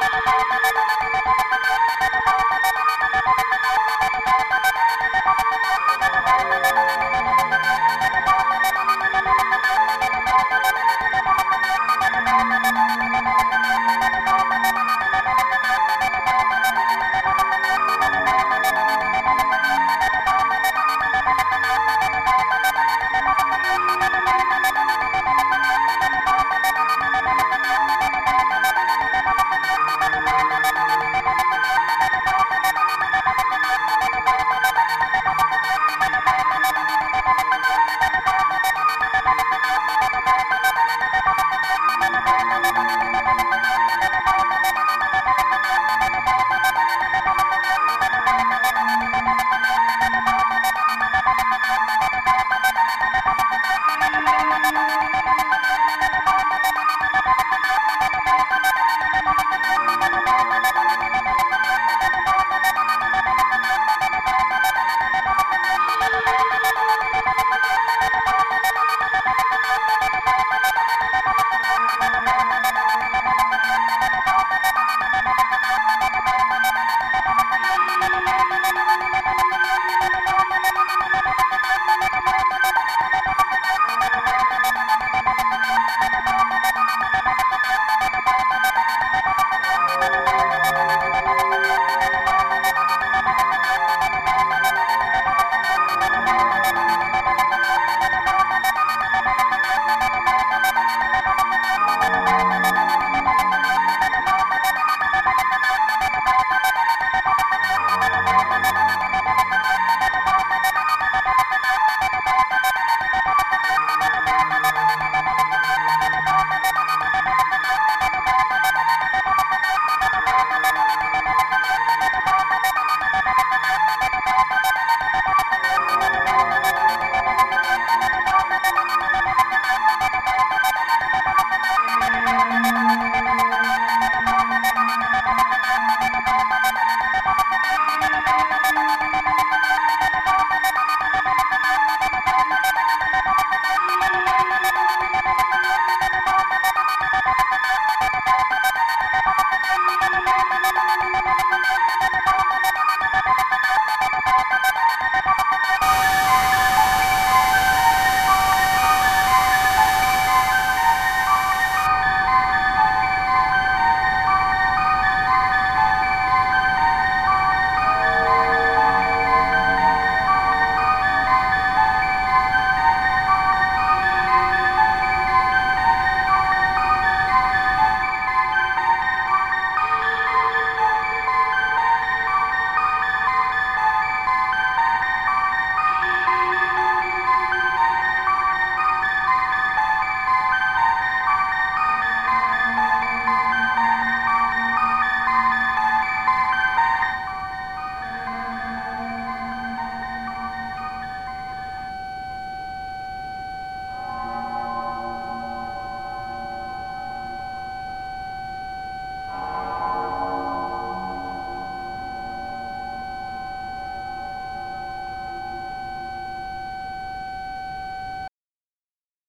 Música